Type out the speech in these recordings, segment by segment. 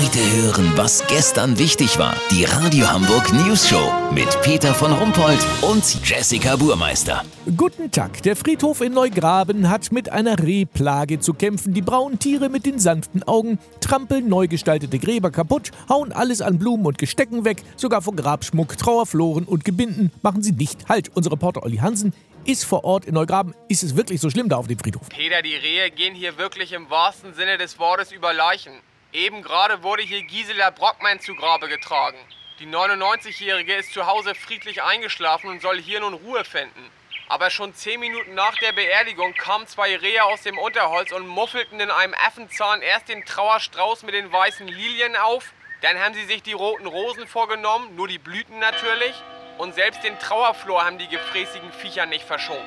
Heute hören, was gestern wichtig war. Die Radio Hamburg News Show mit Peter von Rumpold und Jessica Burmeister. Guten Tag. Der Friedhof in Neugraben hat mit einer Rehplage zu kämpfen. Die braunen Tiere mit den sanften Augen trampeln neu gestaltete Gräber kaputt, hauen alles an Blumen und Gestecken weg, sogar vor Grabschmuck, Trauerfloren und Gebinden machen sie nicht Halt. Unser Reporter Olli Hansen ist vor Ort in Neugraben. Ist es wirklich so schlimm da auf dem Friedhof? Peter, die Rehe gehen hier wirklich im wahrsten Sinne des Wortes über Leichen. Eben gerade wurde hier Gisela Brockmann zu Grabe getragen. Die 99-Jährige ist zu Hause friedlich eingeschlafen und soll hier nun Ruhe finden. Aber schon zehn Minuten nach der Beerdigung kamen zwei Rehe aus dem Unterholz und muffelten in einem Affenzahn erst den Trauerstrauß mit den weißen Lilien auf, dann haben sie sich die roten Rosen vorgenommen, nur die Blüten natürlich, und selbst den Trauerflor haben die gefräßigen Viecher nicht verschont.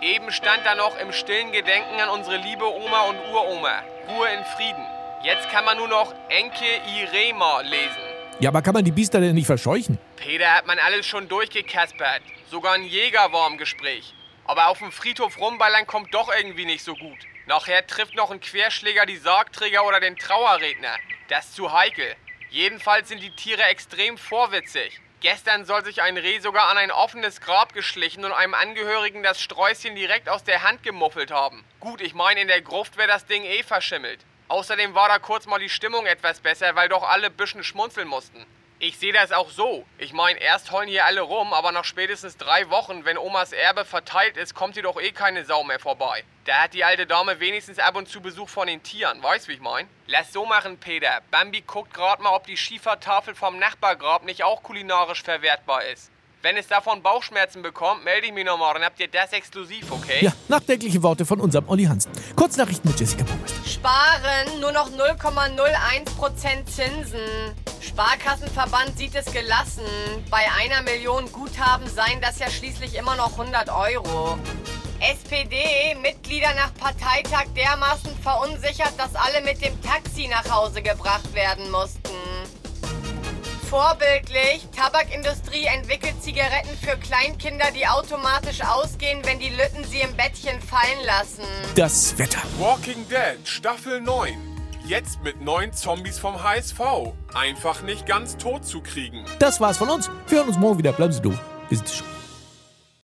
Eben stand da noch im stillen Gedenken an unsere liebe Oma und Uroma. Ruhe in Frieden. Jetzt kann man nur noch Enke Irema lesen. Ja, aber kann man die Biester denn nicht verscheuchen? Peter hat man alles schon durchgekaspert. Sogar ein Jäger war im Gespräch. Aber auf dem Friedhof rumballern kommt doch irgendwie nicht so gut. Nachher trifft noch ein Querschläger die Sargträger oder den Trauerredner. Das ist zu heikel. Jedenfalls sind die Tiere extrem vorwitzig. Gestern soll sich ein Reh sogar an ein offenes Grab geschlichen und einem Angehörigen das Sträußchen direkt aus der Hand gemuffelt haben. Gut, ich meine, in der Gruft wäre das Ding eh verschimmelt. Außerdem war da kurz mal die Stimmung etwas besser, weil doch alle bisschen schmunzeln mussten. Ich sehe das auch so. Ich meine, erst heulen hier alle rum, aber nach spätestens drei Wochen, wenn Omas Erbe verteilt ist, kommt hier doch eh keine Sau mehr vorbei. Da hat die alte Dame wenigstens ab und zu Besuch von den Tieren, weißt wie ich mein? Lass so machen, Peter. Bambi guckt gerade mal, ob die Schiefertafel vom Nachbargrab nicht auch kulinarisch verwertbar ist. Wenn es davon Bauchschmerzen bekommt, melde ich mich nochmal, dann habt ihr das exklusiv, okay? Ja, nachdenkliche Worte von unserem Olli Hansen. Kurznachrichten mit Jessica Baumeister. Sparen, nur noch 0,01% Zinsen. Sparkassenverband sieht es gelassen. Bei einer Million Guthaben seien das ja schließlich immer noch 100 Euro. SPD-Mitglieder nach Parteitag dermaßen verunsichert, dass alle mit dem Taxi nach Hause gebracht werden mussten. Vorbildlich, Tabakindustrie entwickelt Zigaretten für Kleinkinder, die automatisch ausgehen, wenn die Lütten sie im Bettchen fallen lassen. Das Wetter. Walking Dead Staffel 9. Jetzt mit neun Zombies vom HSV. Einfach nicht ganz tot zu kriegen. Das war's von uns. Wir hören uns morgen wieder. Bleiben Sie doof. Wir sind schon.